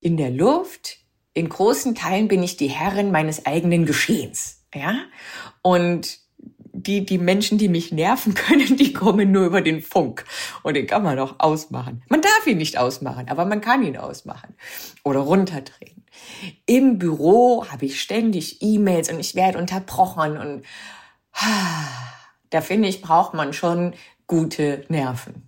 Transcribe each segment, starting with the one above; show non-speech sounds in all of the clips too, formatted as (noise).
in der Luft. In großen Teilen bin ich die Herrin meines eigenen Geschehens. Ja? Und die, die Menschen, die mich nerven (laughs) können, die kommen nur über den Funk. Und den kann man auch ausmachen. Man darf ihn nicht ausmachen, aber man kann ihn ausmachen. Oder runterdrehen. Im Büro habe ich ständig E-Mails und ich werde unterbrochen und (sighs) da finde ich, braucht man schon gute Nerven.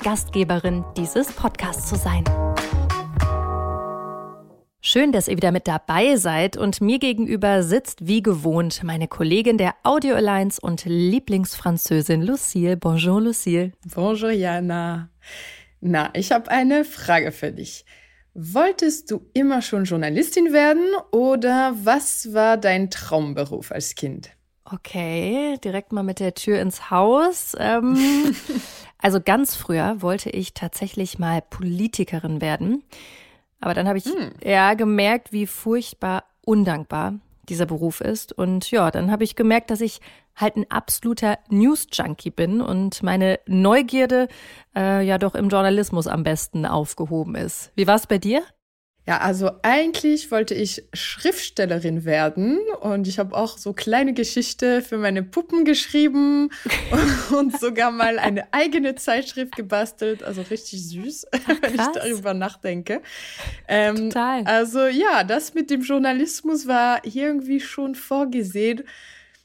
Gastgeberin dieses Podcasts zu sein. Schön, dass ihr wieder mit dabei seid und mir gegenüber sitzt wie gewohnt meine Kollegin der Audio Alliance und Lieblingsfranzösin Lucille. Bonjour Lucille. Bonjour Jana. Na, ich habe eine Frage für dich. Wolltest du immer schon Journalistin werden oder was war dein Traumberuf als Kind? Okay, direkt mal mit der Tür ins Haus. Ähm, (laughs) Also ganz früher wollte ich tatsächlich mal Politikerin werden. Aber dann habe ich hm. ja gemerkt, wie furchtbar undankbar dieser Beruf ist. Und ja, dann habe ich gemerkt, dass ich halt ein absoluter News-Junkie bin und meine Neugierde äh, ja doch im Journalismus am besten aufgehoben ist. Wie war es bei dir? Ja, also eigentlich wollte ich Schriftstellerin werden und ich habe auch so kleine Geschichte für meine Puppen geschrieben (laughs) und sogar mal eine eigene Zeitschrift gebastelt. Also richtig süß, (laughs) Ach, wenn ich darüber nachdenke. Ähm, Total. Also ja, das mit dem Journalismus war irgendwie schon vorgesehen.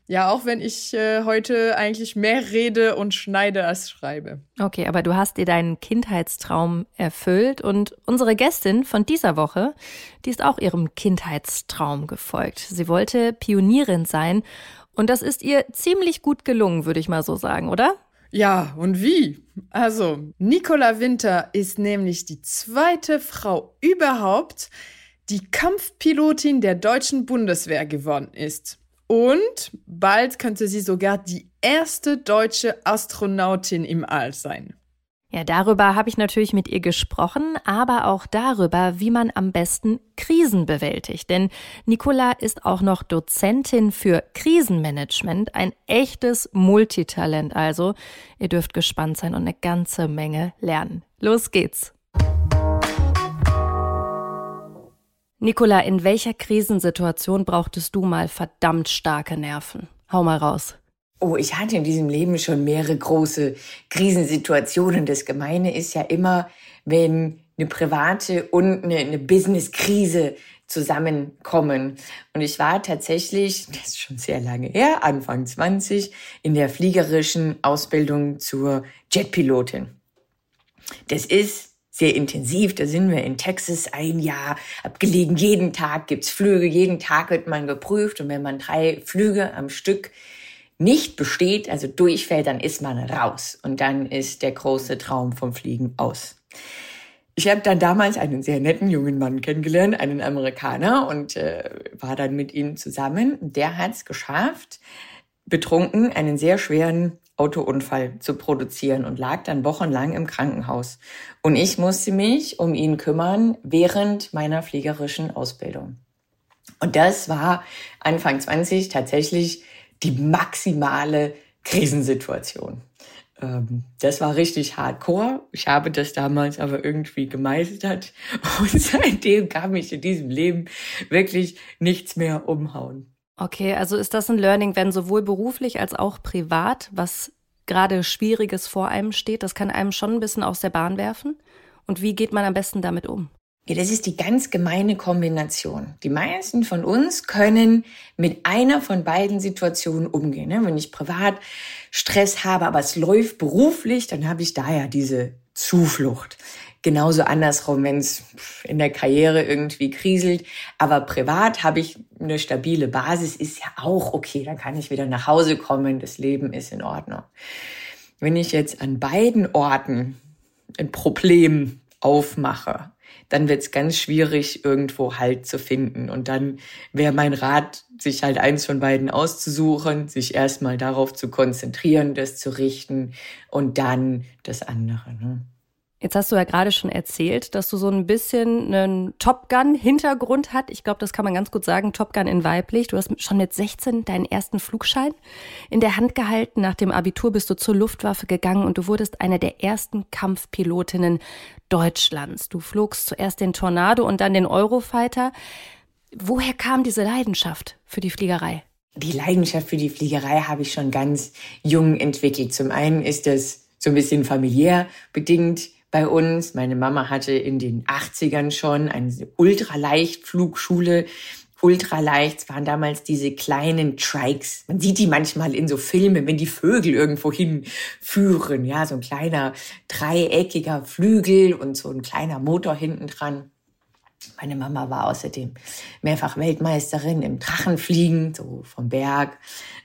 Ja, auch wenn ich äh, heute eigentlich mehr rede und schneide als schreibe. Okay, aber du hast dir deinen Kindheitstraum erfüllt und unsere Gästin von dieser Woche, die ist auch ihrem Kindheitstraum gefolgt. Sie wollte Pionierin sein und das ist ihr ziemlich gut gelungen, würde ich mal so sagen, oder? Ja, und wie? Also, Nicola Winter ist nämlich die zweite Frau überhaupt, die Kampfpilotin der deutschen Bundeswehr geworden ist. Und bald könnte sie sogar die erste deutsche Astronautin im All sein. Ja, darüber habe ich natürlich mit ihr gesprochen, aber auch darüber, wie man am besten Krisen bewältigt. Denn Nicola ist auch noch Dozentin für Krisenmanagement, ein echtes Multitalent also. Ihr dürft gespannt sein und eine ganze Menge lernen. Los geht's! Nicola, in welcher Krisensituation brauchtest du mal verdammt starke Nerven? Hau mal raus. Oh, ich hatte in diesem Leben schon mehrere große Krisensituationen. Das Gemeine ist ja immer, wenn eine private und eine, eine Business-Krise zusammenkommen. Und ich war tatsächlich, das ist schon sehr lange her, Anfang 20, in der fliegerischen Ausbildung zur Jetpilotin. Das ist sehr intensiv. Da sind wir in Texas ein Jahr abgelegen. Jeden Tag gibt's Flüge, jeden Tag wird man geprüft. Und wenn man drei Flüge am Stück nicht besteht, also durchfällt, dann ist man raus. Und dann ist der große Traum vom Fliegen aus. Ich habe dann damals einen sehr netten jungen Mann kennengelernt, einen Amerikaner, und äh, war dann mit ihm zusammen. Der hat es geschafft, betrunken einen sehr schweren Autounfall zu produzieren und lag dann wochenlang im Krankenhaus. Und ich musste mich um ihn kümmern während meiner fliegerischen Ausbildung. Und das war Anfang 20 tatsächlich die maximale Krisensituation. Ähm, das war richtig hardcore. Ich habe das damals aber irgendwie gemeistert. (laughs) Und seitdem kam mich in diesem Leben wirklich nichts mehr umhauen. Okay, also ist das ein Learning, wenn sowohl beruflich als auch privat was gerade Schwieriges vor einem steht? Das kann einem schon ein bisschen aus der Bahn werfen. Und wie geht man am besten damit um? Ja, das ist die ganz gemeine Kombination. Die meisten von uns können mit einer von beiden Situationen umgehen. Ne? Wenn ich privat Stress habe, aber es läuft beruflich, dann habe ich da ja diese Zuflucht. Genauso andersrum, wenn es in der Karriere irgendwie kriselt. Aber privat habe ich eine stabile Basis, ist ja auch okay. Dann kann ich wieder nach Hause kommen. Das Leben ist in Ordnung. Wenn ich jetzt an beiden Orten ein Problem aufmache, dann wird es ganz schwierig, irgendwo Halt zu finden. Und dann wäre mein Rat, sich halt eins von beiden auszusuchen, sich erstmal darauf zu konzentrieren, das zu richten und dann das andere. Ne? Jetzt hast du ja gerade schon erzählt, dass du so ein bisschen einen Top Gun-Hintergrund hat. Ich glaube, das kann man ganz gut sagen, Top Gun in weiblich. Du hast schon mit 16 deinen ersten Flugschein in der Hand gehalten. Nach dem Abitur bist du zur Luftwaffe gegangen und du wurdest eine der ersten Kampfpilotinnen Deutschlands. Du flogst zuerst den Tornado und dann den Eurofighter. Woher kam diese Leidenschaft für die Fliegerei? Die Leidenschaft für die Fliegerei habe ich schon ganz jung entwickelt. Zum einen ist das so ein bisschen familiär bedingt bei uns. Meine Mama hatte in den 80ern schon eine Ultraleichtflugschule. Ultraleicht waren damals diese kleinen Trikes. Man sieht die manchmal in so Filmen, wenn die Vögel irgendwo hinführen. Ja, so ein kleiner dreieckiger Flügel und so ein kleiner Motor hinten dran. Meine Mama war außerdem mehrfach Weltmeisterin im Drachenfliegen, so vom Berg.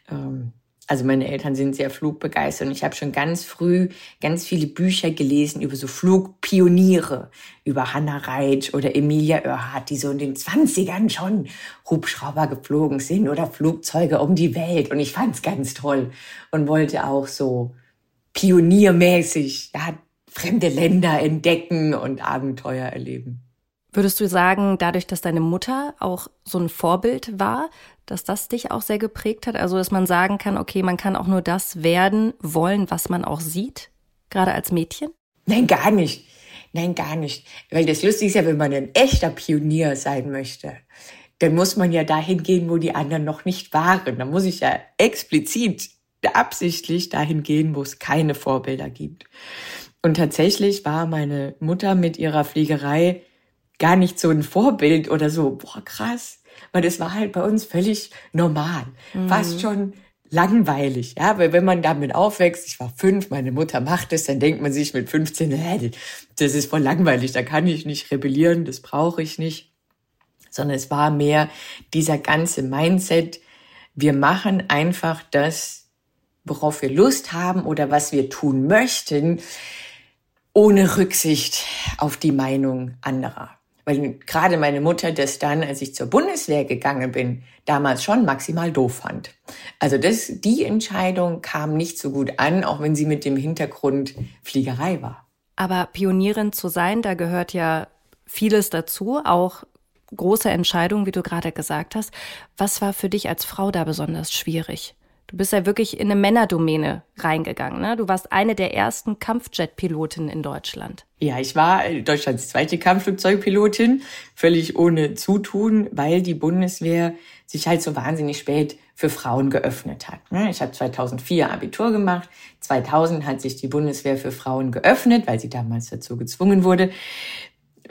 Ähm, also meine Eltern sind sehr flugbegeistert und ich habe schon ganz früh ganz viele Bücher gelesen über so Flugpioniere, über Hannah Reitsch oder Emilia Earhart, die so in den 20ern schon Hubschrauber geflogen sind oder Flugzeuge um die Welt. Und ich fand es ganz toll und wollte auch so pioniermäßig ja, fremde Länder entdecken und Abenteuer erleben. Würdest du sagen, dadurch, dass deine Mutter auch so ein Vorbild war, dass das dich auch sehr geprägt hat? Also, dass man sagen kann, okay, man kann auch nur das werden wollen, was man auch sieht, gerade als Mädchen? Nein, gar nicht. Nein, gar nicht. Weil das Lustige ist ja, wenn man ein echter Pionier sein möchte, dann muss man ja dahin gehen, wo die anderen noch nicht waren. Da muss ich ja explizit, absichtlich dahin gehen, wo es keine Vorbilder gibt. Und tatsächlich war meine Mutter mit ihrer Fliegerei gar nicht so ein Vorbild oder so, boah, krass. Weil das war halt bei uns völlig normal. Mhm. Fast schon langweilig, ja, weil wenn man damit aufwächst, ich war fünf, meine Mutter macht es, dann denkt man sich mit 15, hä, das ist voll langweilig, da kann ich nicht rebellieren, das brauche ich nicht, sondern es war mehr dieser ganze Mindset, wir machen einfach das, worauf wir Lust haben oder was wir tun möchten, ohne Rücksicht auf die Meinung anderer weil gerade meine Mutter das dann, als ich zur Bundeswehr gegangen bin, damals schon maximal doof fand. Also das, die Entscheidung kam nicht so gut an, auch wenn sie mit dem Hintergrund Fliegerei war. Aber Pionierin zu sein, da gehört ja vieles dazu, auch große Entscheidungen, wie du gerade gesagt hast. Was war für dich als Frau da besonders schwierig? Du bist ja wirklich in eine Männerdomäne reingegangen. Ne? Du warst eine der ersten Kampfjet-Pilotinnen in Deutschland. Ja, ich war Deutschlands zweite Kampfflugzeugpilotin, völlig ohne Zutun, weil die Bundeswehr sich halt so wahnsinnig spät für Frauen geöffnet hat. Ne? Ich habe 2004 Abitur gemacht. 2000 hat sich die Bundeswehr für Frauen geöffnet, weil sie damals dazu gezwungen wurde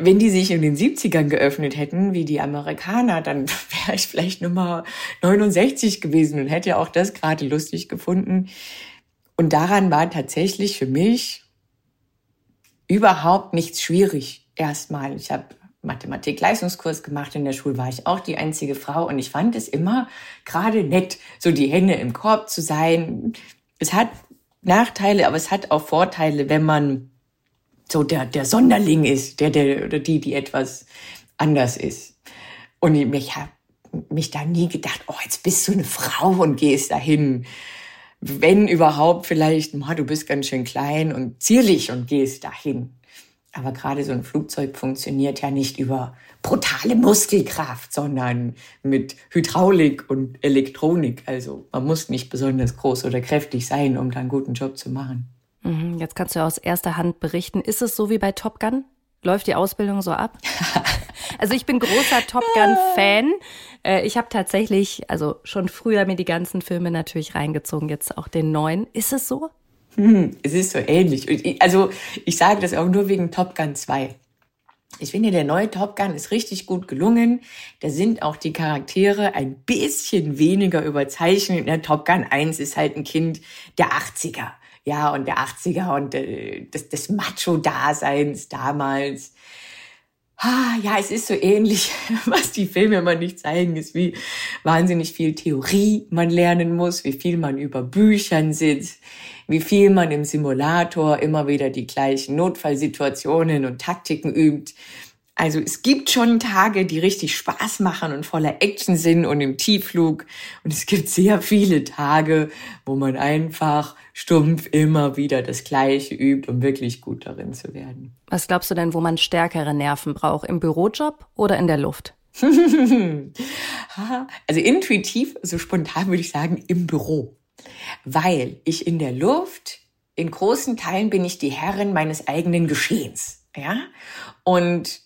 wenn die sich in den 70ern geöffnet hätten, wie die Amerikaner, dann (laughs) wäre ich vielleicht Nummer 69 gewesen und hätte auch das gerade lustig gefunden. Und daran war tatsächlich für mich überhaupt nichts schwierig. Erstmal, ich habe Mathematik-Leistungskurs gemacht. In der Schule war ich auch die einzige Frau und ich fand es immer gerade nett, so die Hände im Korb zu sein. Es hat Nachteile, aber es hat auch Vorteile, wenn man so der, der Sonderling ist, der, der oder die, die etwas anders ist. Und ich habe mich da nie gedacht, oh, jetzt bist du eine Frau und gehst dahin. Wenn überhaupt vielleicht, oh, du bist ganz schön klein und zierlich und gehst dahin. Aber gerade so ein Flugzeug funktioniert ja nicht über brutale Muskelkraft, sondern mit Hydraulik und Elektronik. Also man muss nicht besonders groß oder kräftig sein, um da einen guten Job zu machen. Mhm, jetzt kannst du aus erster Hand berichten. Ist es so wie bei Top Gun? Läuft die Ausbildung so ab? (laughs) also ich bin großer Top Gun-Fan. Äh, ich habe tatsächlich, also schon früher mir die ganzen Filme natürlich reingezogen, jetzt auch den neuen. Ist es so? Hm, es ist so ähnlich. Also ich sage das auch nur wegen Top Gun 2. Ich finde, der neue Top Gun ist richtig gut gelungen. Da sind auch die Charaktere ein bisschen weniger überzeichnet. Der Top Gun 1 ist halt ein Kind der 80er ja, und der 80er und äh, des, des Macho-Daseins damals. Ah, ja, es ist so ähnlich, (laughs) was die Filme immer nicht zeigen, ist wie wahnsinnig viel Theorie man lernen muss, wie viel man über Büchern sitzt, wie viel man im Simulator immer wieder die gleichen Notfallsituationen und Taktiken übt. Also es gibt schon Tage, die richtig Spaß machen und voller Action sind und im Tiefflug. Und es gibt sehr viele Tage, wo man einfach stumpf immer wieder das Gleiche übt, um wirklich gut darin zu werden. Was glaubst du denn, wo man stärkere Nerven braucht? Im Bürojob oder in der Luft? (laughs) also intuitiv, so spontan würde ich sagen, im Büro. Weil ich in der Luft, in großen Teilen bin ich die Herrin meines eigenen Geschehens. Ja? Und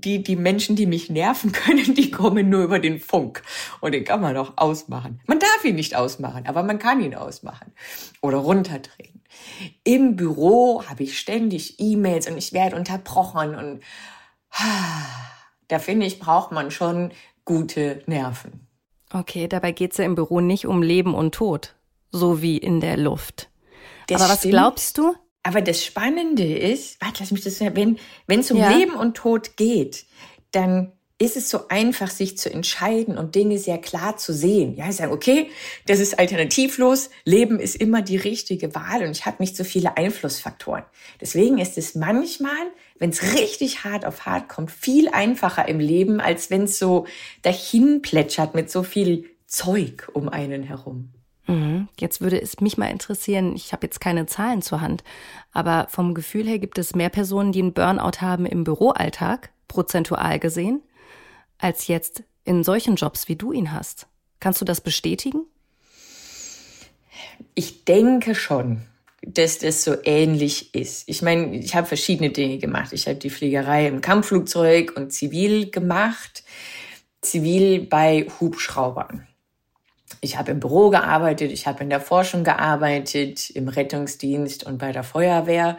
die, die Menschen, die mich nerven (laughs) können, die kommen nur über den Funk. Und den kann man auch ausmachen. Man darf ihn nicht ausmachen, aber man kann ihn ausmachen oder runterdrehen. Im Büro habe ich ständig E-Mails und ich werde unterbrochen und (sighs) da finde ich, braucht man schon gute Nerven. Okay, dabei geht es ja im Büro nicht um Leben und Tod, so wie in der Luft. Das aber was stimmt. glaubst du? Aber das Spannende ist, warte, lass mich das, wenn, wenn es um ja. Leben und Tod geht, dann ist es so einfach, sich zu entscheiden und Dinge sehr klar zu sehen. Ja, sagen, okay, das ist alternativlos. Leben ist immer die richtige Wahl und ich habe nicht so viele Einflussfaktoren. Deswegen ist es manchmal, wenn es richtig hart auf hart kommt, viel einfacher im Leben, als wenn es so dahin plätschert mit so viel Zeug um einen herum. Mhm. Jetzt würde es mich mal interessieren, ich habe jetzt keine Zahlen zur Hand, aber vom Gefühl her gibt es mehr Personen, die einen Burnout haben im Büroalltag, prozentual gesehen, als jetzt in solchen Jobs, wie du ihn hast. Kannst du das bestätigen? Ich denke schon, dass das so ähnlich ist. Ich meine, ich habe verschiedene Dinge gemacht. Ich habe die Fliegerei im Kampfflugzeug und zivil gemacht, zivil bei Hubschraubern. Ich habe im Büro gearbeitet, ich habe in der Forschung gearbeitet, im Rettungsdienst und bei der Feuerwehr.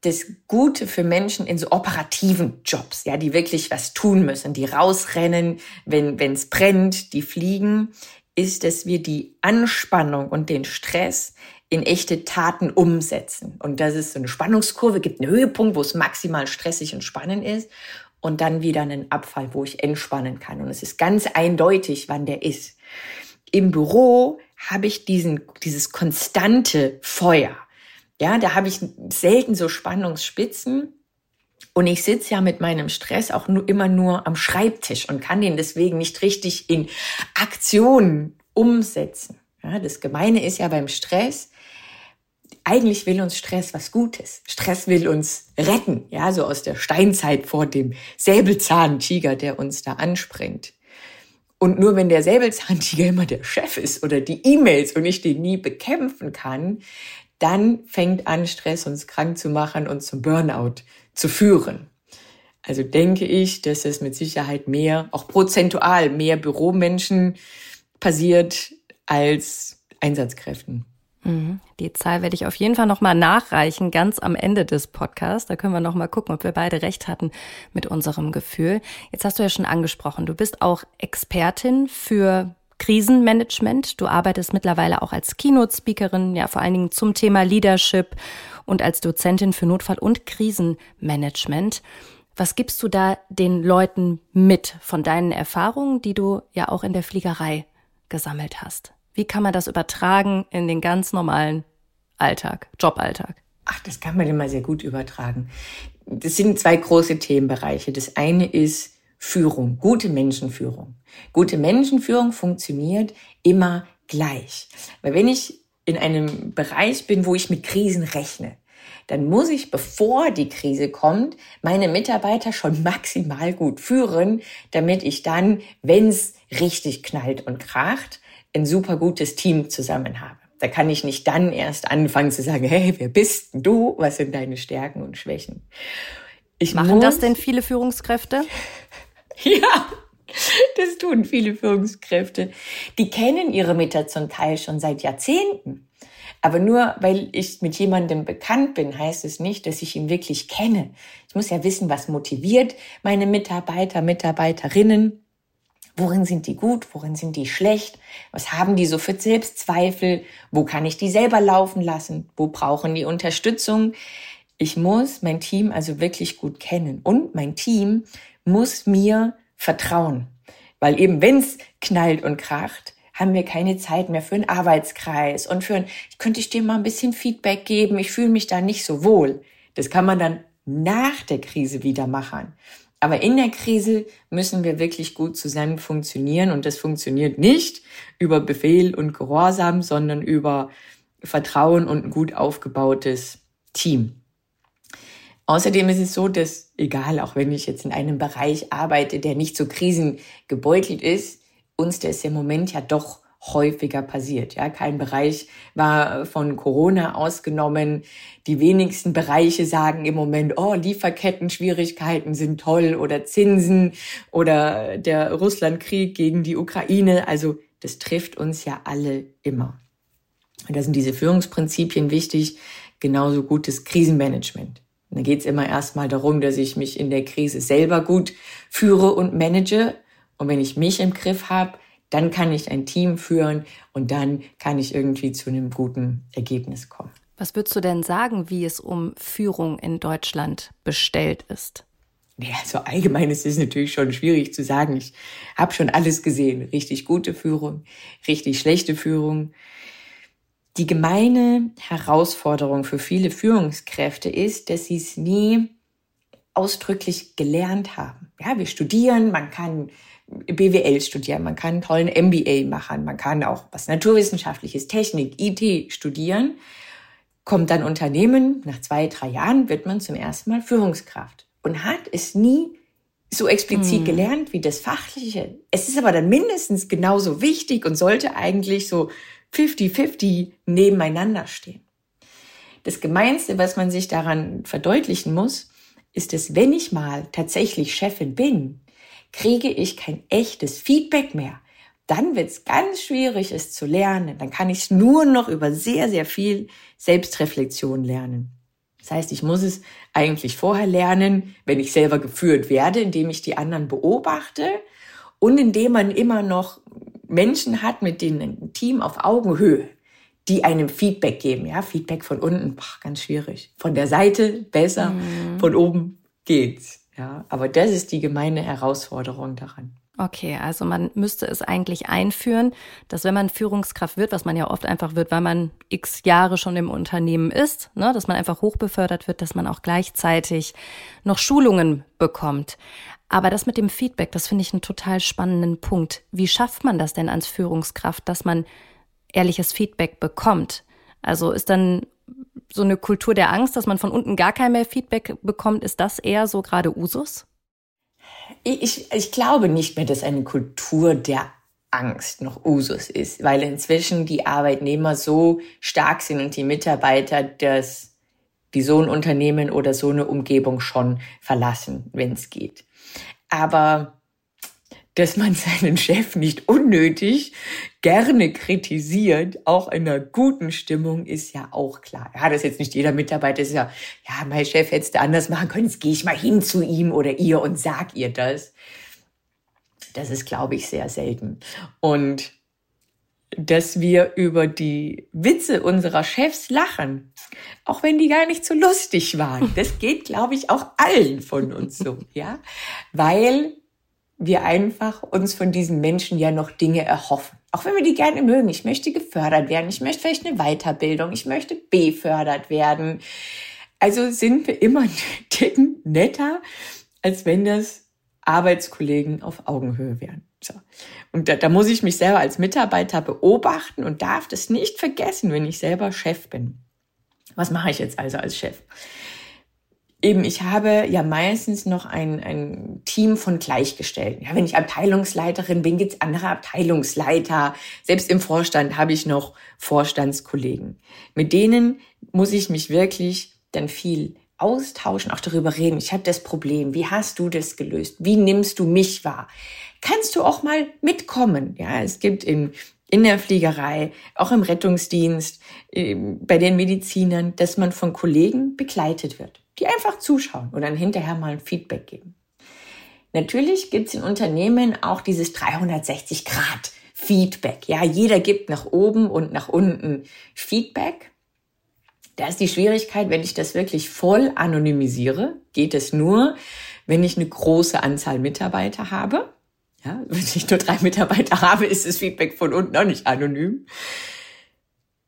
Das Gute für Menschen in so operativen Jobs, ja, die wirklich was tun müssen, die rausrennen, wenn es brennt, die fliegen, ist, dass wir die Anspannung und den Stress in echte Taten umsetzen. Und dass es so eine Spannungskurve gibt, einen Höhepunkt, wo es maximal stressig und spannend ist und dann wieder einen Abfall, wo ich entspannen kann. Und es ist ganz eindeutig, wann der ist im Büro habe ich diesen, dieses konstante Feuer. Ja, da habe ich selten so Spannungsspitzen. Und ich sitze ja mit meinem Stress auch nur, immer nur am Schreibtisch und kann den deswegen nicht richtig in Aktionen umsetzen. Ja, das Gemeine ist ja beim Stress, eigentlich will uns Stress was Gutes. Stress will uns retten, ja, so aus der Steinzeit vor dem Säbelzahntiger, der uns da anspringt. Und nur wenn der Säbelzahntiger immer der Chef ist oder die E-Mails und ich den nie bekämpfen kann, dann fängt an, Stress uns krank zu machen und zum Burnout zu führen. Also denke ich, dass es mit Sicherheit mehr, auch prozentual mehr Büromenschen passiert als Einsatzkräften. Mhm. Die Zahl werde ich auf jeden Fall nochmal nachreichen, ganz am Ende des Podcasts. Da können wir nochmal gucken, ob wir beide recht hatten mit unserem Gefühl. Jetzt hast du ja schon angesprochen, du bist auch Expertin für Krisenmanagement. Du arbeitest mittlerweile auch als Keynote-Speakerin, ja vor allen Dingen zum Thema Leadership und als Dozentin für Notfall- und Krisenmanagement. Was gibst du da den Leuten mit von deinen Erfahrungen, die du ja auch in der Fliegerei gesammelt hast? Wie kann man das übertragen in den ganz normalen Alltag, Joballtag? Ach, das kann man immer sehr gut übertragen. Das sind zwei große Themenbereiche. Das eine ist Führung, gute Menschenführung. Gute Menschenführung funktioniert immer gleich. Weil wenn ich in einem Bereich bin, wo ich mit Krisen rechne, dann muss ich, bevor die Krise kommt, meine Mitarbeiter schon maximal gut führen, damit ich dann, wenn es richtig knallt und kracht, ein super gutes Team zusammen habe. Da kann ich nicht dann erst anfangen zu sagen, hey, wer bist du? Was sind deine Stärken und Schwächen? Ich Machen das denn viele Führungskräfte? (laughs) ja, das tun viele Führungskräfte. Die kennen ihre Mitarbeiter zum Teil schon seit Jahrzehnten. Aber nur weil ich mit jemandem bekannt bin, heißt es nicht, dass ich ihn wirklich kenne. Ich muss ja wissen, was motiviert meine Mitarbeiter, Mitarbeiterinnen. Worin sind die gut? Worin sind die schlecht? Was haben die so für Selbstzweifel? Wo kann ich die selber laufen lassen? Wo brauchen die Unterstützung? Ich muss mein Team also wirklich gut kennen und mein Team muss mir vertrauen. Weil eben wenn es knallt und kracht, haben wir keine Zeit mehr für einen Arbeitskreis und für ein, könnte ich dir mal ein bisschen Feedback geben, ich fühle mich da nicht so wohl. Das kann man dann nach der Krise wieder machen. Aber in der Krise müssen wir wirklich gut zusammen funktionieren und das funktioniert nicht über Befehl und Gehorsam, sondern über Vertrauen und ein gut aufgebautes Team. Außerdem ist es so, dass egal, auch wenn ich jetzt in einem Bereich arbeite, der nicht so krisengebeutelt ist, uns das im Moment ja doch häufiger passiert. Ja, kein Bereich war von Corona ausgenommen. Die wenigsten Bereiche sagen im Moment, oh, Lieferketten-Schwierigkeiten sind toll oder Zinsen oder der Russlandkrieg gegen die Ukraine. Also das trifft uns ja alle immer. Und da sind diese Führungsprinzipien wichtig, genauso gutes Krisenmanagement. Da geht es immer erstmal darum, dass ich mich in der Krise selber gut führe und manage. Und wenn ich mich im Griff habe, dann kann ich ein Team führen und dann kann ich irgendwie zu einem guten Ergebnis kommen. Was würdest du denn sagen, wie es um Führung in Deutschland bestellt ist? Ja, so allgemein ist es natürlich schon schwierig zu sagen. Ich habe schon alles gesehen. Richtig gute Führung, richtig schlechte Führung. Die gemeine Herausforderung für viele Führungskräfte ist, dass sie es nie ausdrücklich gelernt haben. Ja, wir studieren, man kann BWL studieren, man kann einen tollen MBA machen, man kann auch was Naturwissenschaftliches, Technik, IT studieren. Kommt dann Unternehmen, nach zwei, drei Jahren wird man zum ersten Mal Führungskraft und hat es nie so explizit hm. gelernt wie das Fachliche. Es ist aber dann mindestens genauso wichtig und sollte eigentlich so 50-50 nebeneinander stehen. Das Gemeinste, was man sich daran verdeutlichen muss, ist, dass wenn ich mal tatsächlich Chefin bin, kriege ich kein echtes Feedback mehr. Dann wird es ganz schwierig, es zu lernen. Dann kann ich es nur noch über sehr, sehr viel Selbstreflexion lernen. Das heißt, ich muss es eigentlich vorher lernen, wenn ich selber geführt werde, indem ich die anderen beobachte und indem man immer noch Menschen hat, mit denen ein Team auf Augenhöhe, die einem Feedback geben. Ja, Feedback von unten, boah, ganz schwierig. Von der Seite besser, mhm. von oben geht's. Ja, aber das ist die gemeine Herausforderung daran. Okay, also man müsste es eigentlich einführen, dass wenn man Führungskraft wird, was man ja oft einfach wird, weil man x Jahre schon im Unternehmen ist, ne, dass man einfach hochbefördert wird, dass man auch gleichzeitig noch Schulungen bekommt. Aber das mit dem Feedback, das finde ich einen total spannenden Punkt. Wie schafft man das denn als Führungskraft, dass man ehrliches Feedback bekommt? Also ist dann so eine Kultur der Angst, dass man von unten gar kein mehr Feedback bekommt, ist das eher so gerade Usus? Ich, ich glaube nicht mehr, dass eine Kultur der Angst noch Usus ist, weil inzwischen die Arbeitnehmer so stark sind und die Mitarbeiter, dass die so ein Unternehmen oder so eine Umgebung schon verlassen, wenn es geht. Aber dass man (laughs) seinen Chef nicht unnötig gerne kritisiert, auch in einer guten Stimmung, ist ja auch klar. Ja, das ist jetzt nicht jeder Mitarbeiter ist ja, ja, mein Chef hätte es anders machen können, jetzt gehe ich mal hin zu ihm oder ihr und sag ihr das. Das ist, glaube ich, sehr selten. Und dass wir über die Witze unserer Chefs lachen, auch wenn die gar nicht so lustig waren. Das geht, glaube ich, auch allen von uns so, ja, weil wir einfach uns von diesen Menschen ja noch Dinge erhoffen. Auch wenn wir die gerne mögen. Ich möchte gefördert werden. Ich möchte vielleicht eine Weiterbildung. Ich möchte befördert werden. Also sind wir immer Ticken netter, als wenn das Arbeitskollegen auf Augenhöhe wären. So. Und da, da muss ich mich selber als Mitarbeiter beobachten und darf das nicht vergessen, wenn ich selber Chef bin. Was mache ich jetzt also als Chef? Eben, ich habe ja meistens noch ein, ein Team von Gleichgestellten. Ja, wenn ich Abteilungsleiterin bin, gibt's andere Abteilungsleiter. Selbst im Vorstand habe ich noch Vorstandskollegen. Mit denen muss ich mich wirklich dann viel austauschen, auch darüber reden. Ich habe das Problem. Wie hast du das gelöst? Wie nimmst du mich wahr? Kannst du auch mal mitkommen? Ja, es gibt in in der Fliegerei, auch im Rettungsdienst, ähm, bei den Medizinern, dass man von Kollegen begleitet wird die einfach zuschauen und dann hinterher mal ein Feedback geben. Natürlich gibt es in Unternehmen auch dieses 360 Grad Feedback. Ja, jeder gibt nach oben und nach unten Feedback. Da ist die Schwierigkeit, wenn ich das wirklich voll anonymisiere, geht es nur, wenn ich eine große Anzahl Mitarbeiter habe. Ja, (laughs) wenn ich nur drei Mitarbeiter habe, ist das Feedback von unten auch nicht anonym.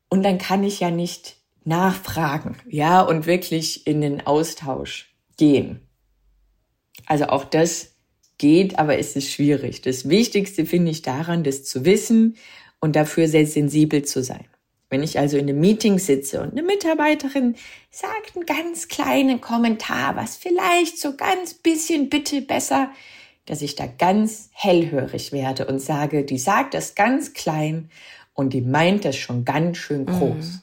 Und dann kann ich ja nicht nachfragen, ja, und wirklich in den Austausch gehen. Also auch das geht, aber es ist schwierig. Das Wichtigste finde ich daran, das zu wissen und dafür sehr sensibel zu sein. Wenn ich also in einem Meeting sitze und eine Mitarbeiterin sagt einen ganz kleinen Kommentar, was vielleicht so ganz bisschen bitte besser, dass ich da ganz hellhörig werde und sage, die sagt das ganz klein und die meint das schon ganz schön groß. Mhm.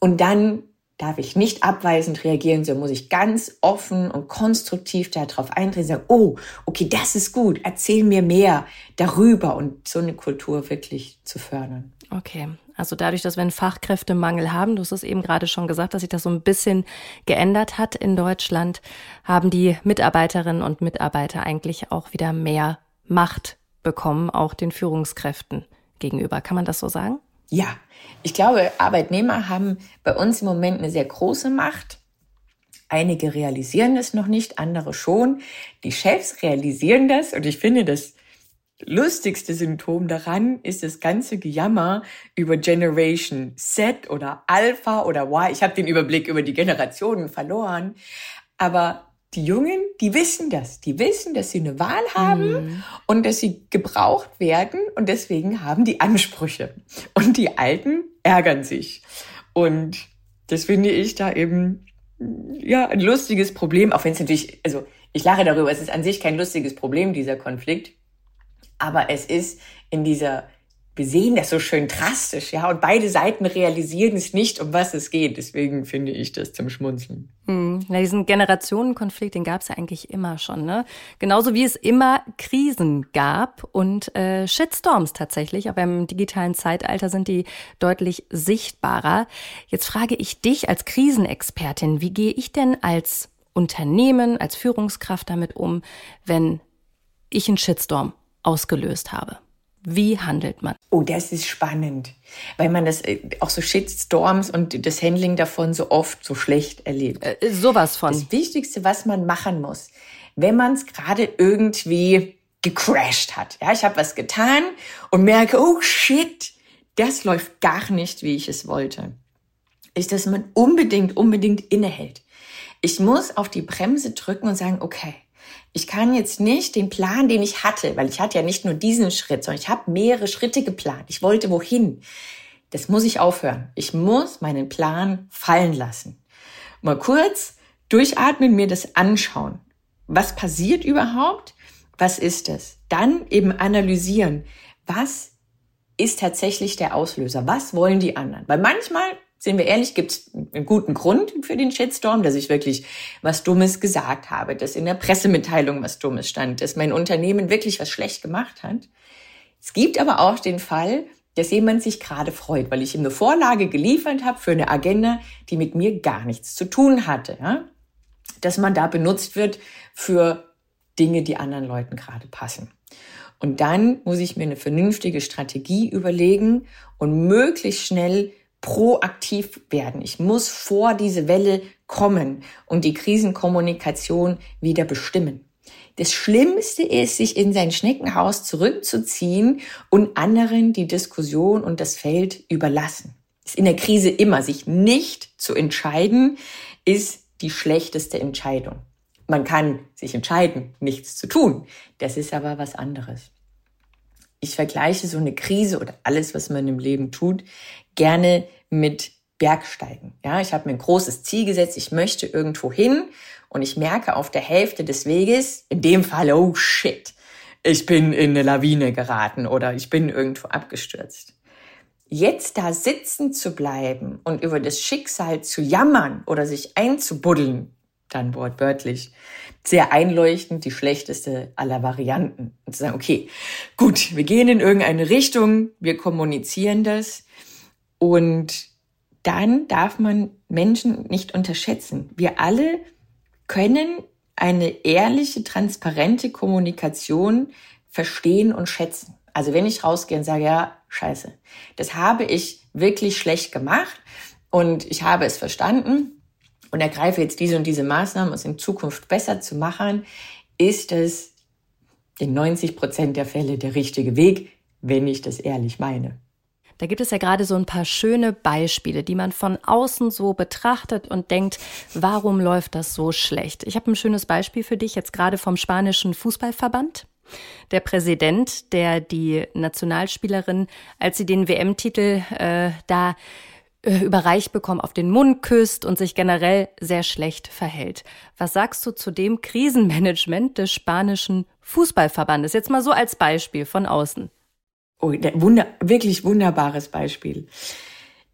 Und dann darf ich nicht abweisend reagieren, so muss ich ganz offen und konstruktiv darauf eintreten, sagen, oh, okay, das ist gut, erzähl mir mehr darüber und so eine Kultur wirklich zu fördern. Okay, also dadurch, dass wir einen Fachkräftemangel haben, du hast es eben gerade schon gesagt, dass sich das so ein bisschen geändert hat in Deutschland, haben die Mitarbeiterinnen und Mitarbeiter eigentlich auch wieder mehr Macht bekommen, auch den Führungskräften gegenüber. Kann man das so sagen? Ja, ich glaube, Arbeitnehmer haben bei uns im Moment eine sehr große Macht. Einige realisieren das noch nicht, andere schon. Die Chefs realisieren das und ich finde, das lustigste Symptom daran ist das ganze Gejammer über Generation Z oder Alpha oder Y. Ich habe den Überblick über die Generationen verloren. Aber die Jungen, die wissen das. Die wissen, dass sie eine Wahl haben mhm. und dass sie gebraucht werden und deswegen haben die Ansprüche. Und die Alten ärgern sich. Und das finde ich da eben, ja, ein lustiges Problem, auch wenn es natürlich, also ich lache darüber, es ist an sich kein lustiges Problem, dieser Konflikt. Aber es ist in dieser wir sehen das so schön drastisch, ja, und beide Seiten realisieren es nicht, um was es geht. Deswegen finde ich das zum Schmunzeln. Hm. Na, diesen Generationenkonflikt, den gab es ja eigentlich immer schon, ne? Genauso wie es immer Krisen gab und äh, Shitstorms tatsächlich, aber im digitalen Zeitalter sind die deutlich sichtbarer. Jetzt frage ich dich als Krisenexpertin, wie gehe ich denn als Unternehmen, als Führungskraft damit um, wenn ich einen Shitstorm ausgelöst habe? Wie handelt man? Oh, das ist spannend, weil man das äh, auch so Shitstorms und das Handling davon so oft so schlecht erlebt. Äh, äh sowas von. Das Wichtigste, was man machen muss, wenn man es gerade irgendwie gecrashed hat. Ja, ich habe was getan und merke, oh shit, das läuft gar nicht, wie ich es wollte. Ist, dass man unbedingt, unbedingt innehält. Ich muss auf die Bremse drücken und sagen, okay, ich kann jetzt nicht den Plan, den ich hatte, weil ich hatte ja nicht nur diesen Schritt, sondern ich habe mehrere Schritte geplant. Ich wollte wohin. Das muss ich aufhören. Ich muss meinen Plan fallen lassen. Mal kurz durchatmen, mir das anschauen. Was passiert überhaupt? Was ist es? Dann eben analysieren. Was ist tatsächlich der Auslöser? Was wollen die anderen? Weil manchmal sind wir ehrlich, gibt es einen guten Grund für den Shitstorm, dass ich wirklich was Dummes gesagt habe, dass in der Pressemitteilung was Dummes stand, dass mein Unternehmen wirklich was schlecht gemacht hat. Es gibt aber auch den Fall, dass jemand sich gerade freut, weil ich ihm eine Vorlage geliefert habe für eine Agenda, die mit mir gar nichts zu tun hatte. Ja? Dass man da benutzt wird für Dinge, die anderen Leuten gerade passen. Und dann muss ich mir eine vernünftige Strategie überlegen und möglichst schnell proaktiv werden. Ich muss vor diese Welle kommen und die Krisenkommunikation wieder bestimmen. Das Schlimmste ist, sich in sein Schneckenhaus zurückzuziehen und anderen die Diskussion und das Feld überlassen. Ist in der Krise immer, sich nicht zu entscheiden, ist die schlechteste Entscheidung. Man kann sich entscheiden, nichts zu tun. Das ist aber was anderes. Ich vergleiche so eine Krise oder alles, was man im Leben tut, gerne mit Bergsteigen. Ja, ich habe mir ein großes Ziel gesetzt, ich möchte irgendwo hin und ich merke auf der Hälfte des Weges, in dem Fall, oh shit, ich bin in eine Lawine geraten oder ich bin irgendwo abgestürzt. Jetzt da sitzen zu bleiben und über das Schicksal zu jammern oder sich einzubuddeln, dann wortwörtlich, sehr einleuchtend die schlechteste aller Varianten. Und zu sagen, okay, gut, wir gehen in irgendeine Richtung, wir kommunizieren das und dann darf man Menschen nicht unterschätzen. Wir alle können eine ehrliche, transparente Kommunikation verstehen und schätzen. Also wenn ich rausgehe und sage, ja, scheiße, das habe ich wirklich schlecht gemacht und ich habe es verstanden und ergreife jetzt diese und diese Maßnahmen, um es in Zukunft besser zu machen, ist es in 90 Prozent der Fälle der richtige Weg, wenn ich das ehrlich meine. Da gibt es ja gerade so ein paar schöne Beispiele, die man von außen so betrachtet und denkt, warum läuft das so schlecht? Ich habe ein schönes Beispiel für dich, jetzt gerade vom spanischen Fußballverband. Der Präsident, der die Nationalspielerin, als sie den WM-Titel äh, da äh, überreicht bekommen, auf den Mund küsst und sich generell sehr schlecht verhält. Was sagst du zu dem Krisenmanagement des spanischen Fußballverbandes? Jetzt mal so als Beispiel von außen. Oh, wunder, wirklich wunderbares Beispiel.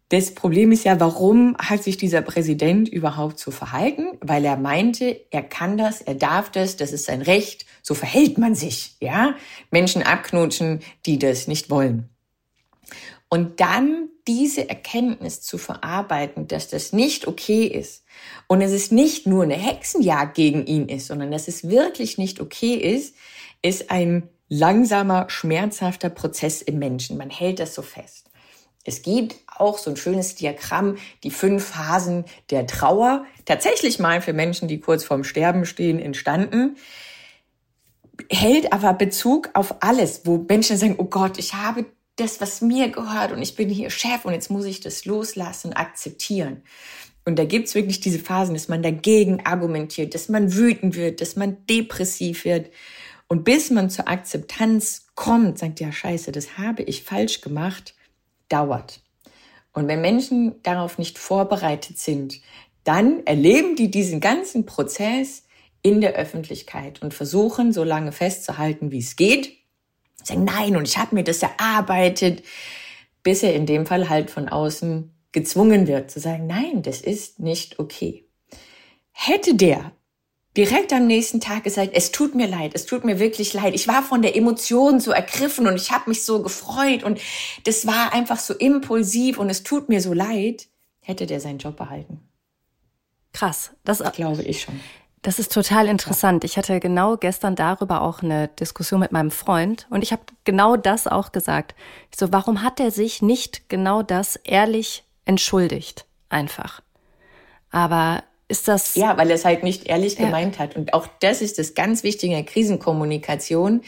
Das Problem ist ja, warum hat sich dieser Präsident überhaupt so verhalten? Weil er meinte, er kann das, er darf das, das ist sein Recht, so verhält man sich, ja? Menschen abknutschen, die das nicht wollen. Und dann diese Erkenntnis zu verarbeiten, dass das nicht okay ist und es ist nicht nur eine Hexenjagd gegen ihn ist, sondern dass es wirklich nicht okay ist, ist ein langsamer, schmerzhafter Prozess im Menschen. Man hält das so fest. Es gibt auch so ein schönes Diagramm, die fünf Phasen der Trauer, tatsächlich mal für Menschen, die kurz vorm Sterben stehen, entstanden, hält aber Bezug auf alles, wo Menschen sagen, oh Gott, ich habe das, was mir gehört und ich bin hier Chef und jetzt muss ich das loslassen, akzeptieren. Und da gibt's wirklich diese Phasen, dass man dagegen argumentiert, dass man wütend wird, dass man depressiv wird. Und bis man zur Akzeptanz kommt, sagt ja, scheiße, das habe ich falsch gemacht, dauert. Und wenn Menschen darauf nicht vorbereitet sind, dann erleben die diesen ganzen Prozess in der Öffentlichkeit und versuchen so lange festzuhalten, wie es geht sagen, nein, und ich habe mir das erarbeitet, bis er in dem Fall halt von außen gezwungen wird zu sagen, nein, das ist nicht okay. Hätte der direkt am nächsten Tag gesagt, es tut mir leid, es tut mir wirklich leid. Ich war von der Emotion so ergriffen und ich habe mich so gefreut und das war einfach so impulsiv und es tut mir so leid, hätte der seinen Job behalten. Krass, das glaube ich schon. Das ist total interessant. Ich hatte genau gestern darüber auch eine Diskussion mit meinem Freund und ich habe genau das auch gesagt. Ich so, warum hat er sich nicht genau das ehrlich entschuldigt? Einfach. Aber ist das. Ja, weil er es halt nicht ehrlich ja. gemeint hat. Und auch das ist das ganz Wichtige in der Krisenkommunikation.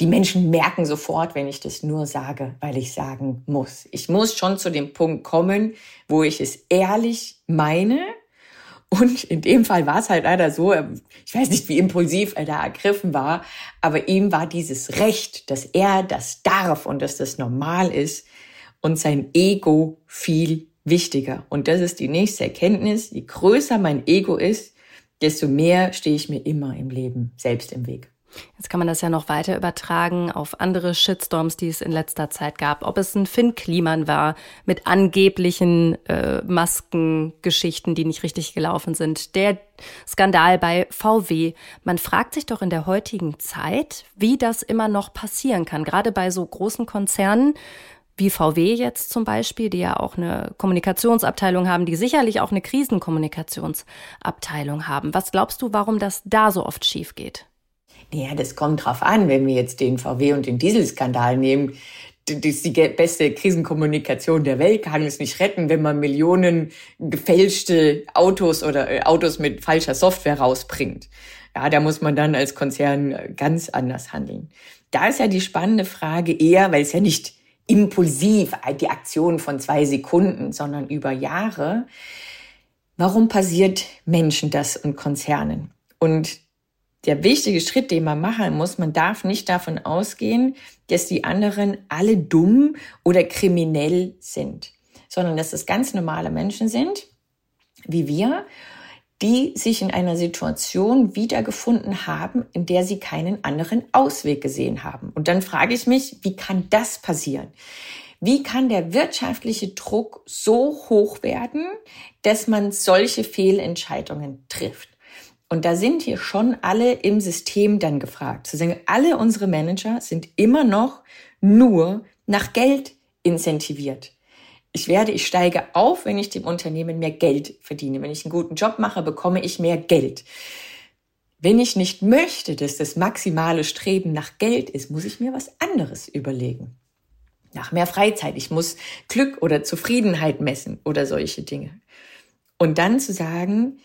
Die Menschen merken sofort, wenn ich das nur sage, weil ich sagen muss. Ich muss schon zu dem Punkt kommen, wo ich es ehrlich meine und in dem Fall war es halt leider so, ich weiß nicht, wie impulsiv er da ergriffen war, aber ihm war dieses Recht, dass er das darf und dass das normal ist und sein Ego viel wichtiger. Und das ist die nächste Erkenntnis. Je größer mein Ego ist, desto mehr stehe ich mir immer im Leben selbst im Weg. Jetzt kann man das ja noch weiter übertragen auf andere Shitstorms, die es in letzter Zeit gab. Ob es ein Finn Kliman war mit angeblichen äh, Maskengeschichten, die nicht richtig gelaufen sind. Der Skandal bei VW. Man fragt sich doch in der heutigen Zeit, wie das immer noch passieren kann. Gerade bei so großen Konzernen wie VW jetzt zum Beispiel, die ja auch eine Kommunikationsabteilung haben, die sicherlich auch eine Krisenkommunikationsabteilung haben. Was glaubst du, warum das da so oft schief geht? Ja, das kommt drauf an, wenn wir jetzt den VW und den Dieselskandal nehmen. Das ist die beste Krisenkommunikation der Welt, kann es nicht retten, wenn man Millionen gefälschte Autos oder äh, Autos mit falscher Software rausbringt. Ja, da muss man dann als Konzern ganz anders handeln. Da ist ja die spannende Frage eher, weil es ja nicht impulsiv die Aktion von zwei Sekunden, sondern über Jahre. Warum passiert Menschen das und Konzernen? Und der wichtige Schritt, den man machen muss, man darf nicht davon ausgehen, dass die anderen alle dumm oder kriminell sind, sondern dass es ganz normale Menschen sind, wie wir, die sich in einer Situation wiedergefunden haben, in der sie keinen anderen Ausweg gesehen haben. Und dann frage ich mich, wie kann das passieren? Wie kann der wirtschaftliche Druck so hoch werden, dass man solche Fehlentscheidungen trifft? Und da sind hier schon alle im System dann gefragt. Zu sagen, alle unsere Manager sind immer noch nur nach Geld incentiviert. Ich werde, ich steige auf, wenn ich dem Unternehmen mehr Geld verdiene. Wenn ich einen guten Job mache, bekomme ich mehr Geld. Wenn ich nicht möchte, dass das maximale Streben nach Geld ist, muss ich mir was anderes überlegen. Nach mehr Freizeit. Ich muss Glück oder Zufriedenheit messen oder solche Dinge. Und dann zu sagen,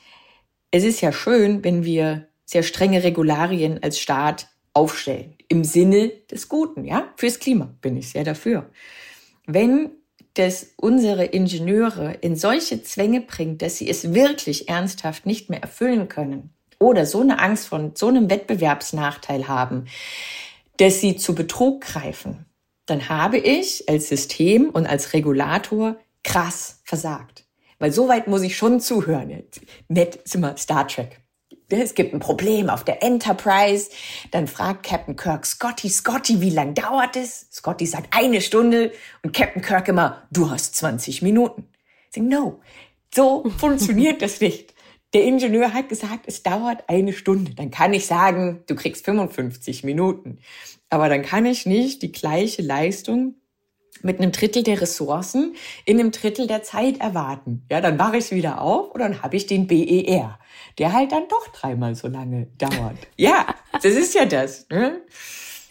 es ist ja schön, wenn wir sehr strenge Regularien als Staat aufstellen. Im Sinne des Guten, ja? Fürs Klima bin ich sehr dafür. Wenn das unsere Ingenieure in solche Zwänge bringt, dass sie es wirklich ernsthaft nicht mehr erfüllen können oder so eine Angst von so einem Wettbewerbsnachteil haben, dass sie zu Betrug greifen, dann habe ich als System und als Regulator krass versagt. Weil so weit muss ich schon zuhören. Nett sind wir Star Trek. Es gibt ein Problem auf der Enterprise. Dann fragt Captain Kirk Scotty, Scotty, wie lang dauert es? Scotty sagt eine Stunde und Captain Kirk immer, du hast 20 Minuten. Ich sage, no, so funktioniert das nicht. Der Ingenieur hat gesagt, es dauert eine Stunde. Dann kann ich sagen, du kriegst 55 Minuten. Aber dann kann ich nicht die gleiche Leistung mit einem Drittel der Ressourcen in einem Drittel der Zeit erwarten. Ja, dann mache ich es wieder auf und dann habe ich den BER, der halt dann doch dreimal so lange dauert. ja, das ist ja das. Ne?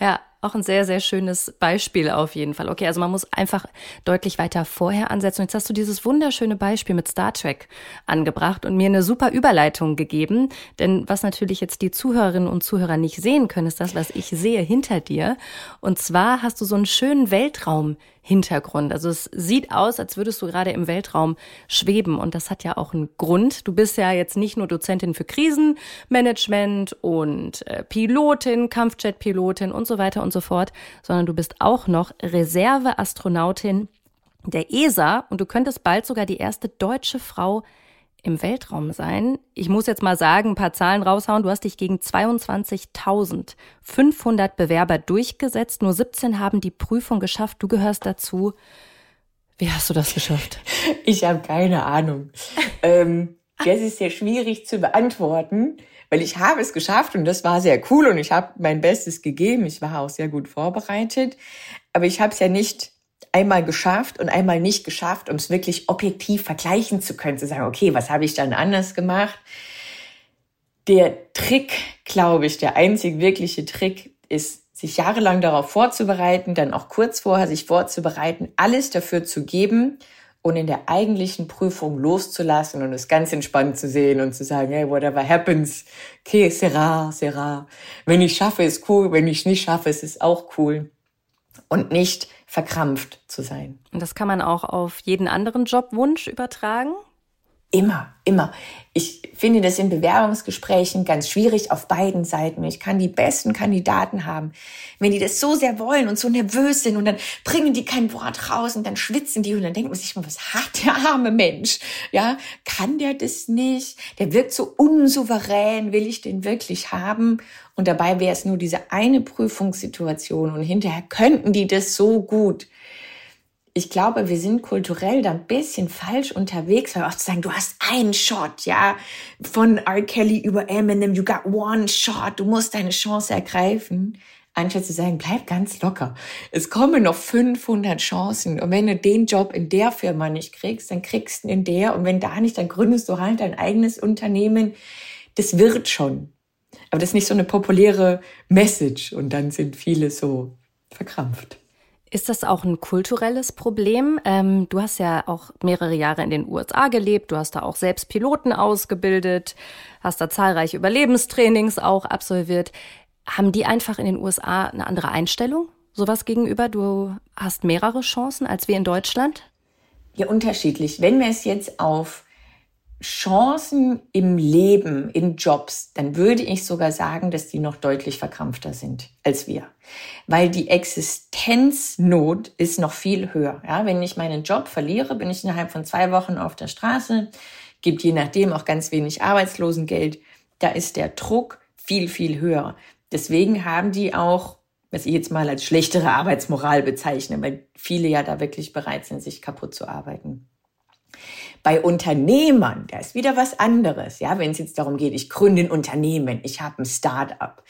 Ja, auch ein sehr, sehr schönes Beispiel auf jeden Fall. Okay, also man muss einfach deutlich weiter vorher ansetzen. Jetzt hast du dieses wunderschöne Beispiel mit Star Trek angebracht und mir eine super Überleitung gegeben. Denn was natürlich jetzt die Zuhörerinnen und Zuhörer nicht sehen können, ist das, was ich sehe hinter dir. Und zwar hast du so einen schönen Weltraum Hintergrund. Also es sieht aus, als würdest du gerade im Weltraum schweben und das hat ja auch einen Grund. Du bist ja jetzt nicht nur Dozentin für Krisenmanagement und äh, Pilotin, Kampfjetpilotin und so weiter und so fort, sondern du bist auch noch Reserveastronautin der ESA und du könntest bald sogar die erste deutsche Frau im Weltraum sein. Ich muss jetzt mal sagen, ein paar Zahlen raushauen. Du hast dich gegen 22.500 Bewerber durchgesetzt. Nur 17 haben die Prüfung geschafft. Du gehörst dazu. Wie hast du das geschafft? (laughs) Ich habe keine Ahnung. ähm, das ist sehr schwierig zu beantworten, weil ich habe es geschafft und das war sehr cool und ich habe mein Bestes gegeben. Ich war auch sehr gut vorbereitet, aber ich habe es ja nicht einmal geschafft und einmal nicht geschafft, um es wirklich objektiv vergleichen zu können, zu sagen, okay, was habe ich dann anders gemacht? Der Trick, glaube ich, der einzig wirkliche Trick ist, sich jahrelang darauf vorzubereiten, dann auch kurz vorher sich vorzubereiten, alles dafür zu geben und in der eigentlichen Prüfung loszulassen und es ganz entspannt zu sehen und zu sagen, hey, whatever happens, okay, sera, sera. Wenn ich schaffe, ist cool, wenn ich nicht schaffe, ist es auch cool. Und nicht verkrampft zu sein. Und das kann man auch auf jeden anderen Jobwunsch übertragen? Immer, immer. Ich finde das in Bewerbungsgesprächen ganz schwierig auf beiden Seiten. Ich kann die besten Kandidaten haben. Wenn die das so sehr wollen und so nervös sind und dann bringen die kein Wort raus und dann schwitzen die und dann denkt man sich mal, was hat der arme Mensch? Ja, kann der das nicht? Der wirkt so unsouverän. Will ich den wirklich haben? Und dabei wäre es nur diese eine Prüfungssituation und hinterher könnten die das so gut ich glaube, wir sind kulturell da ein bisschen falsch unterwegs, weil auch zu sagen, du hast einen Shot, ja, von R. Kelly über Eminem, you got one shot, du musst deine Chance ergreifen. Anstatt zu sagen, bleib ganz locker. Es kommen noch 500 Chancen. Und wenn du den Job in der Firma nicht kriegst, dann kriegst du ihn in der. Und wenn da nicht, dann gründest du halt dein eigenes Unternehmen. Das wird schon. Aber das ist nicht so eine populäre Message. Und dann sind viele so verkrampft. Ist das auch ein kulturelles Problem? Ähm, du hast ja auch mehrere Jahre in den USA gelebt, du hast da auch selbst Piloten ausgebildet, hast da zahlreiche Überlebenstrainings auch absolviert. Haben die einfach in den USA eine andere Einstellung? Sowas gegenüber? Du hast mehrere Chancen als wir in Deutschland? Ja, unterschiedlich. Wenn wir es jetzt auf Chancen im Leben, in Jobs, dann würde ich sogar sagen, dass die noch deutlich verkrampfter sind als wir. Weil die Existenznot ist noch viel höher. Ja, wenn ich meinen Job verliere, bin ich innerhalb von zwei Wochen auf der Straße, gibt je nachdem auch ganz wenig Arbeitslosengeld. Da ist der Druck viel, viel höher. Deswegen haben die auch, was ich jetzt mal als schlechtere Arbeitsmoral bezeichne, weil viele ja da wirklich bereit sind, sich kaputt zu arbeiten. Bei Unternehmern, da ist wieder was anderes. Ja, wenn es jetzt darum geht, ich gründe ein Unternehmen, ich habe ein Start-up,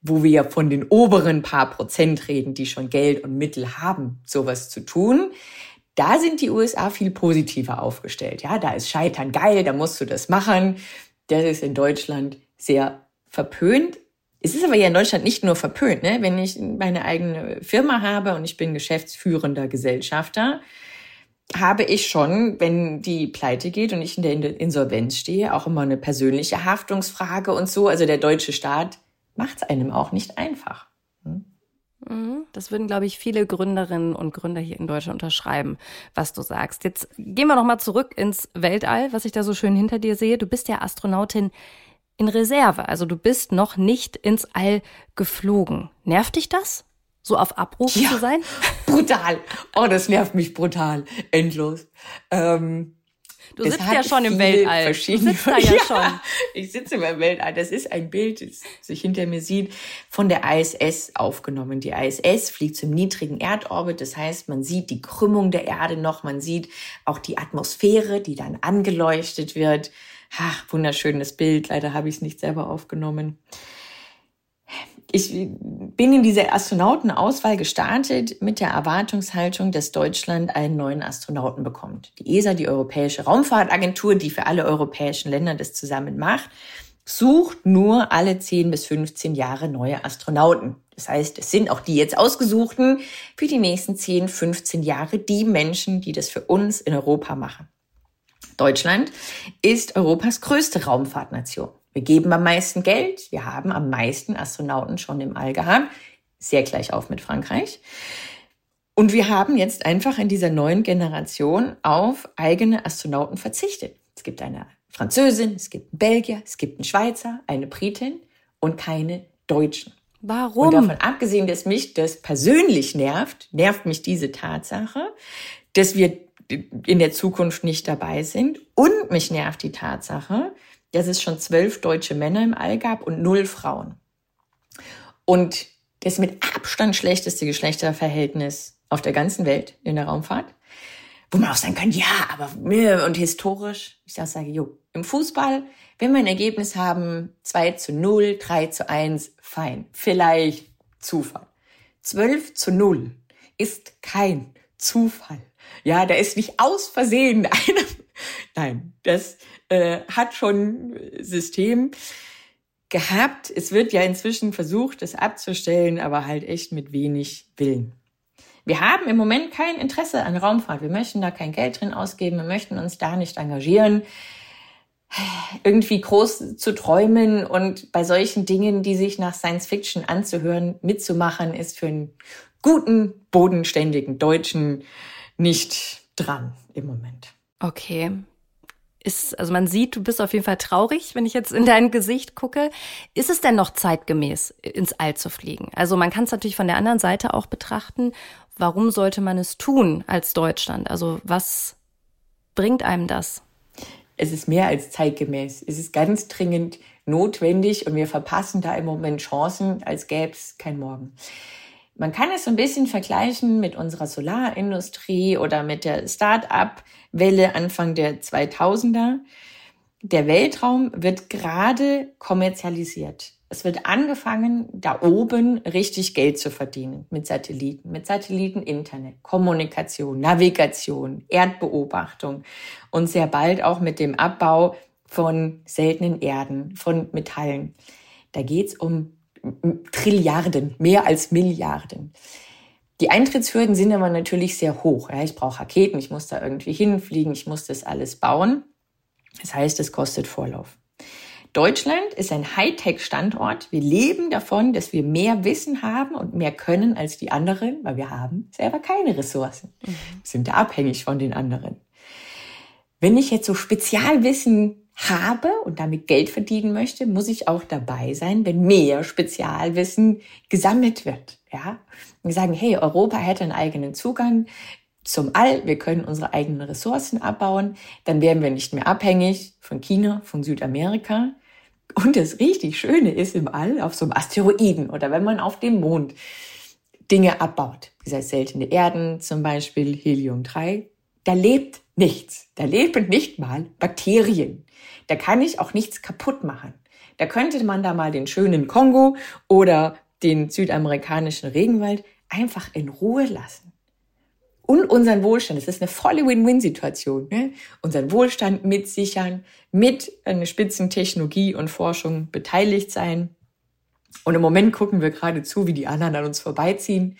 wo wir von den oberen paar Prozent reden, die schon Geld und Mittel haben, sowas zu tun. Da sind die USA viel positiver aufgestellt. Ja, da ist Scheitern geil, da musst du das machen. Das ist in Deutschland sehr verpönt. Es ist aber ja in Deutschland nicht nur verpönt, ne? Wenn ich meine eigene Firma habe und ich bin geschäftsführender Gesellschafter, habe ich schon, wenn die pleite geht und ich in der Insolvenz stehe, auch immer eine persönliche Haftungsfrage und so. Also der deutsche Staat macht es einem auch nicht einfach. Hm? Mhm. Das würden, glaube ich, viele Gründerinnen und Gründer hier in Deutschland unterschreiben, was du sagst. Jetzt gehen wir noch mal zurück ins Weltall, was ich da so schön hinter dir sehe. Du bist ja Astronautin in Reserve, also du bist noch nicht ins All geflogen. Nervt dich das? So auf Abruf ja, zu sein? (laughs) Brutal. Oh, das nervt mich brutal. Endlos. Ähm, Du sitzt ja schon im Weltall. Du sitzt da ja, (laughs) ja schon. Ich sitze im Weltall. Das ist ein Bild, das sich hinter mir sieht, von der ISS aufgenommen. Die ISS fliegt zum niedrigen Erdorbit. Das heißt, man sieht die Krümmung der Erde noch. Man sieht auch die Atmosphäre, die dann angeleuchtet wird. Ach, wunderschönes Bild. Leider habe ich es nicht selber aufgenommen ich bin in diese Astronautenauswahl gestartet mit der Erwartungshaltung, dass Deutschland einen neuen Astronauten bekommt. Die ESA, die Europäische Raumfahrtagentur, die für alle europäischen Länder das zusammen macht, sucht nur alle 10 bis 15 Jahre neue Astronauten. Das heißt, es sind auch die jetzt ausgesuchten für die nächsten 10, 15 Jahre die Menschen, die das für uns in Europa machen. Deutschland ist Europas größte Raumfahrtnation. Wir geben am meisten Geld, wir haben am meisten Astronauten schon im All gehabt, sehr gleich auf mit Frankreich. Und wir haben jetzt einfach in dieser neuen Generation auf eigene Astronauten verzichtet. Es gibt eine Französin, es gibt einen Belgier, es gibt einen Schweizer, eine Britin und keine Deutschen. Warum? Und davon abgesehen, dass mich das persönlich nervt, nervt mich diese Tatsache, dass wir in der Zukunft nicht dabei sind. Und mich nervt die Tatsache, dass es schon zwölf deutsche Männer im All gab und null Frauen. Und das mit Abstand schlechteste Geschlechterverhältnis auf der ganzen Welt in der Raumfahrt. Wo man auch sagen kann, ja, aber und historisch, ich sage, jo, im Fußball, wenn wir ein Ergebnis haben, 2 zu 0, 3 zu 1, fein. Vielleicht Zufall. 12 zu 0 ist kein Zufall. Ja, da ist nicht aus Versehen (laughs) einer. Nein, das äh, hat schon System gehabt. Es wird ja inzwischen versucht, das abzustellen, aber halt echt mit wenig Willen. Wir haben im Moment kein Interesse an Raumfahrt. Wir möchten da kein Geld drin ausgeben. Wir möchten uns da nicht engagieren. Irgendwie groß zu träumen und bei solchen Dingen, die sich nach Science Fiction anzuhören, mitzumachen, ist für einen guten, bodenständigen Deutschen nicht dran im Moment. Okay. Ist, also man sieht, du bist auf jeden Fall traurig, wenn ich jetzt in dein Gesicht gucke. Ist es denn noch zeitgemäß, ins All zu fliegen? Also man kann es natürlich von der anderen Seite auch betrachten. Warum sollte man es tun als Deutschland? Also was bringt einem das? Es ist mehr als zeitgemäß. Es ist ganz dringend notwendig und wir verpassen da im Moment Chancen, als gäbe es kein Morgen. Man kann es so ein bisschen vergleichen mit unserer Solarindustrie oder mit der Start-up-Welle Anfang der 2000er. Der Weltraum wird gerade kommerzialisiert. Es wird angefangen, da oben richtig Geld zu verdienen mit Satelliten, mit Satelliteninternet, Kommunikation, Navigation, Erdbeobachtung und sehr bald auch mit dem Abbau von seltenen Erden, von Metallen. Da geht's um Trilliarden, mehr als Milliarden. Die Eintrittshürden sind aber natürlich sehr hoch. Ja, ich brauche Raketen, ich muss da irgendwie hinfliegen, ich muss das alles bauen. Das heißt, es kostet Vorlauf. Deutschland ist ein Hightech-Standort. Wir leben davon, dass wir mehr Wissen haben und mehr können als die anderen, weil wir haben selber keine Ressourcen. Mhm. Wir sind da abhängig von den anderen. Wenn ich jetzt so Spezialwissen habe und damit Geld verdienen möchte, muss ich auch dabei sein, wenn mehr Spezialwissen gesammelt wird. Ja, wir sagen, hey, Europa hätte einen eigenen Zugang zum All, wir können unsere eigenen Ressourcen abbauen, dann wären wir nicht mehr abhängig von China, von Südamerika. Und das richtig Schöne ist im All auf so einem Asteroiden oder wenn man auf dem Mond Dinge abbaut, wie sei seltene Erden zum Beispiel, Helium-3, da lebt nichts. Da leben nicht mal Bakterien. Da kann ich auch nichts kaputt machen. Da könnte man da mal den schönen Kongo oder den südamerikanischen Regenwald einfach in Ruhe lassen. Und unseren Wohlstand, das ist eine volle Win-Win-Situation, ne? unseren Wohlstand mitsichern, mit einer Spitzentechnologie und Forschung beteiligt sein. Und im Moment gucken wir gerade zu, wie die anderen an uns vorbeiziehen.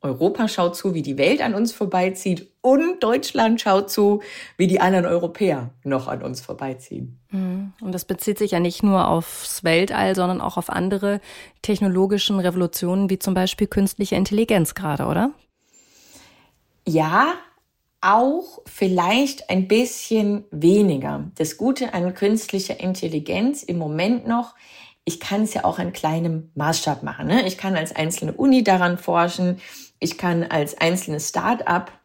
Europa schaut zu, wie die Welt an uns vorbeizieht und Deutschland schaut zu, wie die anderen Europäer noch an uns vorbeiziehen. Mhm. Und das bezieht sich ja nicht nur aufs Weltall, sondern auch auf andere technologischen Revolutionen, wie zum Beispiel künstliche Intelligenz gerade, oder? Ja, auch vielleicht ein bisschen weniger. Das Gute an künstlicher Intelligenz im Moment noch, ich kann es ja auch in kleinem Maßstab machen. Ne? Ich kann als einzelne Uni daran forschen. Ich kann als einzelnes Start-up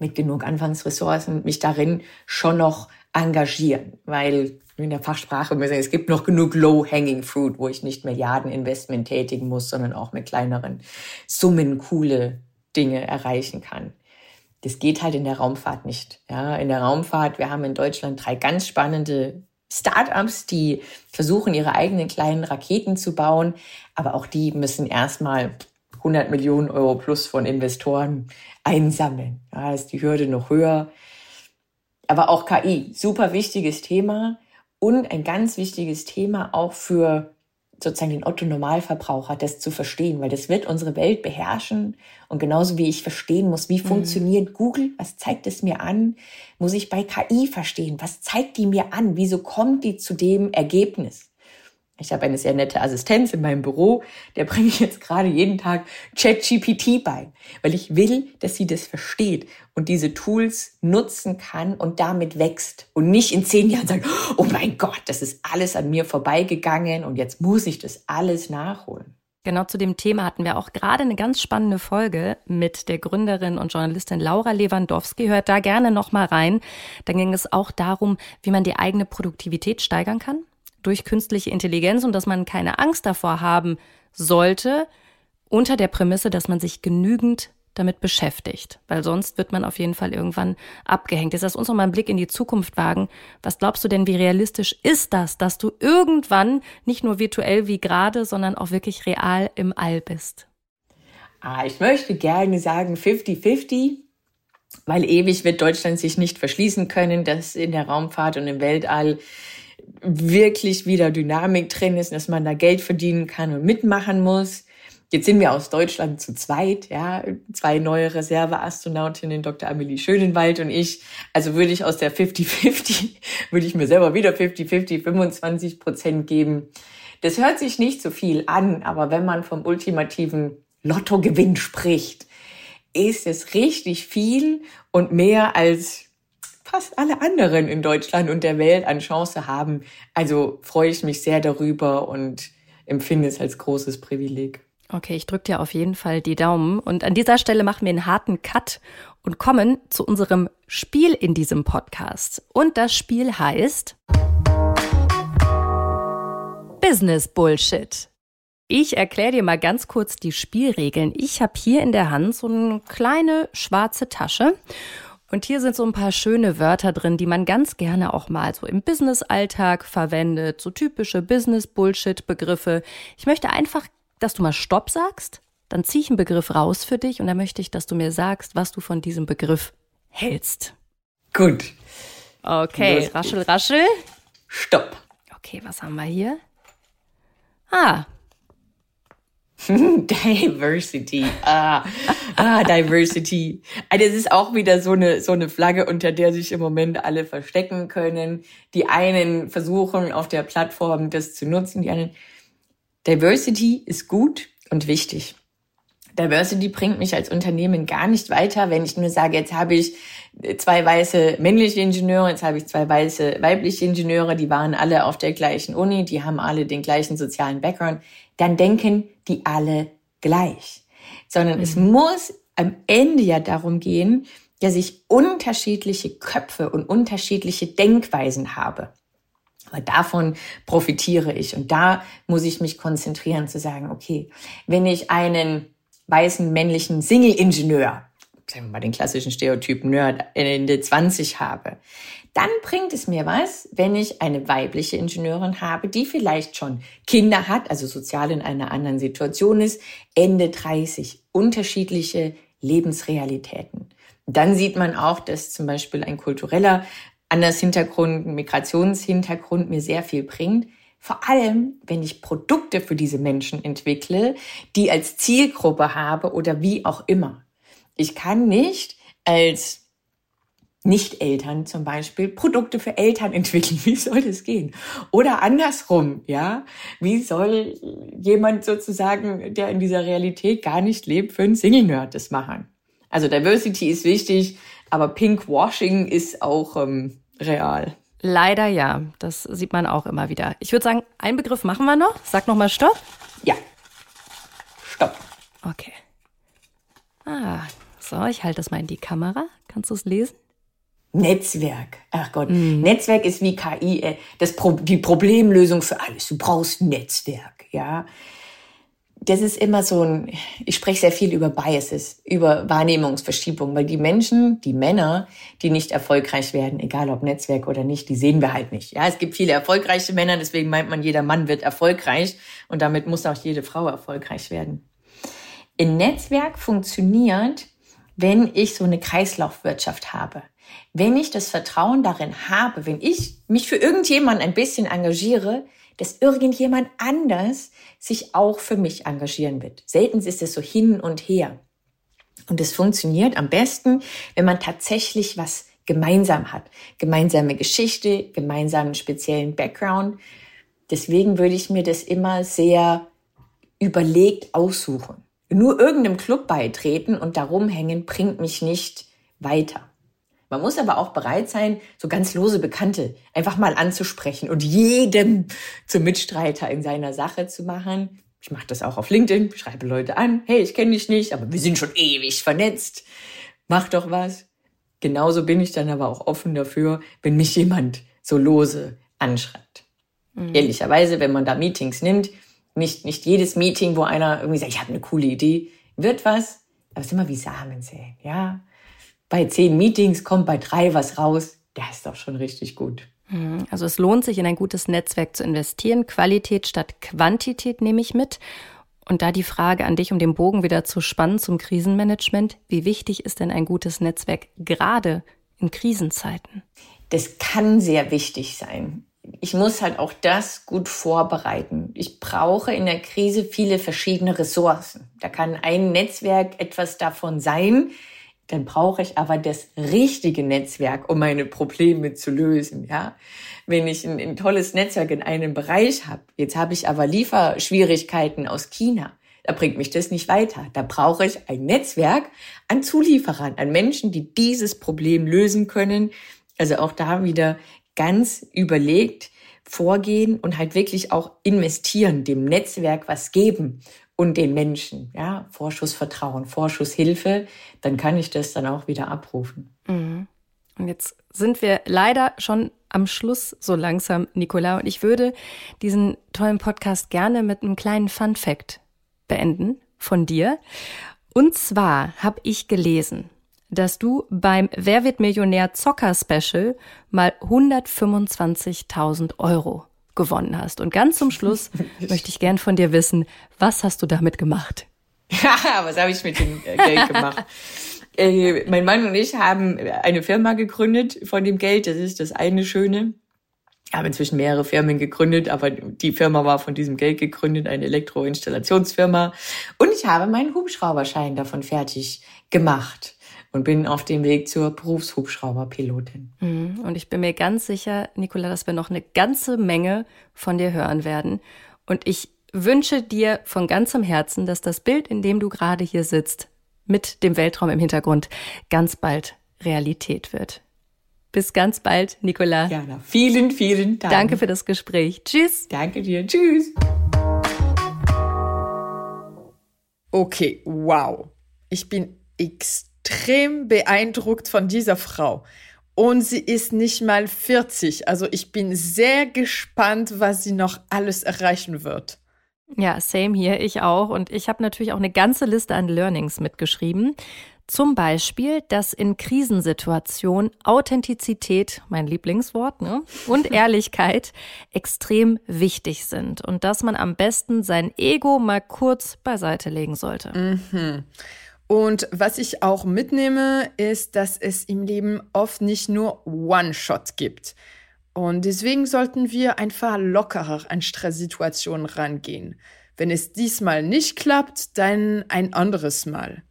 mit genug Anfangsressourcen mich darin schon noch engagieren, weil in der Fachsprache müssen es gibt noch genug low-hanging fruit, wo ich nicht Milliardeninvestment tätigen muss, sondern auch mit kleineren Summen coole Dinge erreichen kann. Das geht halt in der Raumfahrt nicht. Ja, in der Raumfahrt, wir haben in Deutschland drei ganz spannende Startups, die versuchen, ihre eigenen kleinen Raketen zu bauen, aber auch die müssen erstmal 100 Millionen Euro plus von Investoren einsammeln. Da ist die Hürde noch höher. Aber auch KI, super wichtiges Thema und ein ganz wichtiges Thema auch für sozusagen den Otto-Normalverbraucher, das zu verstehen, weil das wird unsere Welt beherrschen. Und genauso wie ich verstehen muss, wie mhm. funktioniert Google, was zeigt es mir an, muss ich bei KI verstehen, was zeigt die mir an, wieso kommt die zu dem Ergebnis. Ich habe eine sehr nette Assistenz in meinem Büro, der bringe ich jetzt gerade jeden Tag ChatGPT bei, weil ich will, dass sie das versteht und diese Tools nutzen kann und damit wächst und nicht in zehn Jahren sagt, oh mein Gott, das ist alles an mir vorbeigegangen und jetzt muss ich das alles nachholen. Genau zu dem Thema hatten wir auch gerade eine ganz spannende Folge mit der Gründerin und Journalistin Laura Lewandowski. Hört da gerne noch mal rein. Da ging es auch darum, wie man die eigene Produktivität steigern kann durch künstliche Intelligenz und dass man keine Angst davor haben sollte, unter der Prämisse, dass man sich genügend damit beschäftigt, weil sonst wird man auf jeden Fall irgendwann abgehängt. Jetzt lass uns noch mal einen Blick in die Zukunft wagen. Was glaubst du denn, wie realistisch ist das, dass du irgendwann nicht nur virtuell wie gerade, sondern auch wirklich real im All bist? Ah, ich möchte gerne sagen 50-50, weil ewig wird Deutschland sich nicht verschließen können, dass in der Raumfahrt und im Weltall wirklich wieder Dynamik drin ist, dass man da Geld verdienen kann und mitmachen muss. Jetzt sind wir aus Deutschland zu zweit, ja, zwei neue Reserveastronautinnen, Dr. Amelie Schönenwald und ich. Also würde ich aus der 50-50, (laughs) würde ich mir selber wieder 50-50, 25 Prozent geben. Das hört sich nicht so viel an, aber wenn man vom ultimativen Lottogewinn spricht, ist es richtig viel und mehr als fast alle anderen in Deutschland und der Welt an Chance haben. Also freue ich mich sehr darüber und empfinde es als großes Privileg. Okay, ich drücke dir auf jeden Fall die Daumen. Und an dieser Stelle machen wir einen harten Cut und kommen zu unserem Spiel in diesem Podcast. Und das Spiel heißt Business Bullshit. Ich erkläre dir mal ganz kurz die Spielregeln. Ich habe hier in der Hand so eine kleine schwarze Tasche und hier sind so ein paar schöne Wörter drin, die man ganz gerne auch mal so im Business-Alltag verwendet, so typische Business-Bullshit-Begriffe. Ich möchte einfach, dass du mal Stopp sagst, dann ziehe ich einen Begriff raus für dich und dann möchte ich, dass du mir sagst, was du von diesem Begriff hältst. Gut. Okay, raschel, raschel. Stopp. Okay, was haben wir hier? Ah, (laughs) Diversity. Ah, ah, Diversity. Also es ist auch wieder so eine, so eine Flagge, unter der sich im Moment alle verstecken können. Die einen versuchen auf der Plattform das zu nutzen, die anderen. Diversity ist gut und wichtig. Diversity bringt mich als Unternehmen gar nicht weiter, wenn ich nur sage, jetzt habe ich zwei weiße männliche Ingenieure, jetzt habe ich zwei weiße weibliche Ingenieure, die waren alle auf der gleichen Uni, die haben alle den gleichen sozialen Background dann denken die alle gleich. Sondern mhm. es muss am Ende ja darum gehen, dass ich unterschiedliche Köpfe und unterschiedliche Denkweisen habe. Aber davon profitiere ich. Und da muss ich mich konzentrieren zu sagen, okay, wenn ich einen weißen männlichen Single-Ingenieur, sagen wir mal den klassischen Stereotypen Nerd, Ende 20 habe, dann bringt es mir was, wenn ich eine weibliche Ingenieurin habe, die vielleicht schon Kinder hat, also sozial in einer anderen Situation ist, Ende 30, unterschiedliche Lebensrealitäten. Dann sieht man auch, dass zum Beispiel ein kultureller Andershintergrund, ein Migrationshintergrund mir sehr viel bringt. Vor allem, wenn ich Produkte für diese Menschen entwickle, die als Zielgruppe habe oder wie auch immer. Ich kann nicht als nicht-Eltern zum Beispiel Produkte für Eltern (laughs) entwickeln. Wie soll das gehen? Oder andersrum, ja? Wie soll jemand sozusagen, der in dieser Realität gar nicht lebt, für einen Single-Nerd das machen? Also Diversity ist wichtig, aber Pinkwashing ist auch ähm, real. Leider ja, das sieht man auch immer wieder. Ich würde sagen, einen Begriff machen wir noch. Sag noch mal Stopp. Ja. Stopp. Okay. Ah, so, ich halte das mal in die Kamera. Kannst du es lesen? Netzwerk. Ach Gott, mhm. Netzwerk ist wie KI, äh, das Pro die Problemlösung für alles. Du brauchst Netzwerk, ja. Das ist immer so ein, ich spreche sehr viel über Biases, über Wahrnehmungsverschiebung, weil die Menschen, die Männer, die nicht erfolgreich werden, egal ob Netzwerk oder nicht, die sehen wir halt nicht. Ja, es gibt viele erfolgreiche Männer, deswegen meint man, jeder Mann wird erfolgreich und damit muss auch jede Frau erfolgreich werden. Ein Netzwerk funktioniert, wenn ich so eine Kreislaufwirtschaft habe. Wenn ich das Vertrauen darin habe, wenn ich mich für irgendjemanden ein bisschen engagiere, dass irgendjemand anders sich auch für mich engagieren wird. Selten ist es so hin und her. Und es funktioniert am besten, wenn man tatsächlich was gemeinsam hat. Gemeinsame Geschichte, gemeinsamen speziellen Background. Deswegen würde ich mir das immer sehr überlegt aussuchen. Nur irgendeinem Club beitreten und darum hängen bringt mich nicht weiter. Man muss aber auch bereit sein, so ganz lose Bekannte einfach mal anzusprechen und jedem zum Mitstreiter in seiner Sache zu machen. Ich mache das auch auf LinkedIn, schreibe Leute an, hey, ich kenne dich nicht, aber wir sind schon ewig vernetzt. Mach doch was. Genauso bin ich dann aber auch offen dafür, wenn mich jemand so lose anschreibt. Mhm. Ehrlicherweise, wenn man da Meetings nimmt, nicht, nicht jedes Meeting, wo einer irgendwie sagt, ich habe eine coole Idee, wird was, aber es ist immer wie Samen säen, ja bei zehn Meetings kommt bei drei was raus. Der ist doch schon richtig gut. Mhm. Also es lohnt sich, in ein gutes Netzwerk zu investieren. Qualität statt Quantität nehme ich mit. Und da die Frage an dich, um den Bogen wieder zu spannen zum Krisenmanagement. Wie wichtig ist denn ein gutes Netzwerk gerade in Krisenzeiten? Das kann sehr wichtig sein. Ich muss halt auch das gut vorbereiten. Ich brauche in der Krise viele verschiedene Ressourcen. Da kann ein Netzwerk etwas davon sein dann brauche ich aber das richtige Netzwerk, um meine Probleme zu lösen. Ja, wenn ich ein, ein tolles Netzwerk in einem Bereich habe, jetzt habe ich aber Lieferschwierigkeiten aus China, da bringt mich das nicht weiter. Da brauche ich ein Netzwerk an Zulieferern, an Menschen, die dieses Problem lösen können. Also auch da wieder ganz überlegt vorgehen und halt wirklich auch investieren, dem Netzwerk was geben und den Menschen, ja, Vorschussvertrauen, Vorschusshilfe, dann kann ich das dann auch wieder abrufen. Mhm. Und jetzt sind wir leider schon am Schluss so langsam, Nicola, und ich würde diesen tollen Podcast gerne mit einem kleinen Fun Fact beenden von dir. Und zwar habe ich gelesen, dass du beim Wer wird Millionär Zocker Special mal 125.000 Euro gewonnen hast. Und ganz zum Schluss (laughs) möchte ich gern von dir wissen, was hast du damit gemacht? Ja, (laughs) was habe ich mit dem äh, Geld gemacht? äh, mein Mann und ich haben eine Firma gegründet von dem Geld. Das ist das eine Schöne. Ich habe inzwischen mehrere Firmen gegründet, aber die Firma war von diesem Geld gegründet, eine Elektroinstallationsfirma. Und ich habe meinen Hubschrauberschein davon fertig gemacht und bin auf dem Weg zur Berufshubschrauberpilotin. Mhm. Und ich bin mir ganz sicher, Nicola, dass wir noch eine ganze Menge von dir hören werden. Und ich wünsche dir von ganzem Herzen, dass das Bild, in dem du gerade hier sitzt, mit dem Weltraum im Hintergrund, ganz bald Realität wird. Bis ganz bald, Nicola. Jana, vielen, vielen Dank. Danke für das Gespräch. Tschüss. Danke dir. Tschüss. Okay, wow. Ich bin extrem extrem beeindruckt von dieser Frau. Und sie ist nicht mal 40. Also ich bin sehr gespannt, was sie noch alles erreichen wird. Ja, same hier, ich auch. Und ich habe natürlich auch eine ganze Liste an Learnings mitgeschrieben. Zum Beispiel, dass in Krisensituationen Authentizität, mein Lieblingswort, ne, und (laughs) Ehrlichkeit extrem wichtig sind und dass man am besten sein Ego mal kurz beiseite legen sollte. Mhm. Und was ich auch mitnehme, ist, dass es im Leben oft nicht nur One-Shot gibt. Und deswegen sollten wir einfach lockerer an Stresssituationen rangehen. Wenn es diesmal nicht klappt, dann ein anderes Mal.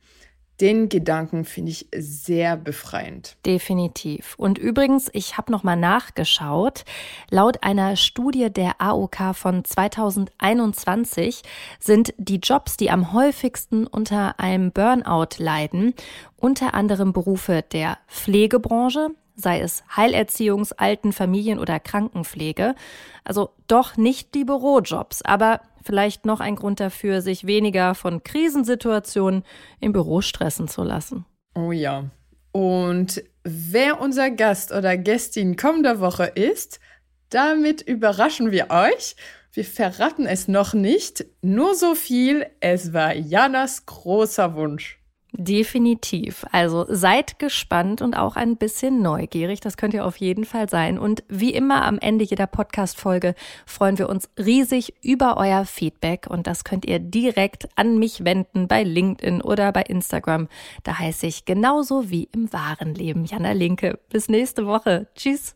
Den Gedanken finde ich sehr befreiend. Definitiv. Und übrigens, ich habe noch mal nachgeschaut. Laut einer Studie der AOK von 2021 sind die Jobs, die am häufigsten unter einem Burnout leiden, unter anderem Berufe der Pflegebranche, sei es Heilerziehungs-, Alten-, Familien- oder Krankenpflege. Also doch nicht die Bürojobs, aber vielleicht noch ein Grund dafür, sich weniger von Krisensituationen im Büro stressen zu lassen. Oh ja. Und wer unser Gast oder Gästin kommender Woche ist, damit überraschen wir euch. Wir verraten es noch nicht, nur so viel, es war Janas großer Wunsch. Definitiv. Also seid gespannt und auch ein bisschen neugierig. Das könnt ihr auf jeden Fall sein. Und wie immer am Ende jeder Podcast-Folge freuen wir uns riesig über euer Feedback. Und das könnt ihr direkt an mich wenden bei LinkedIn oder bei Instagram. Da heiße ich genauso wie im wahren Leben Jana Linke. Bis nächste Woche. Tschüss.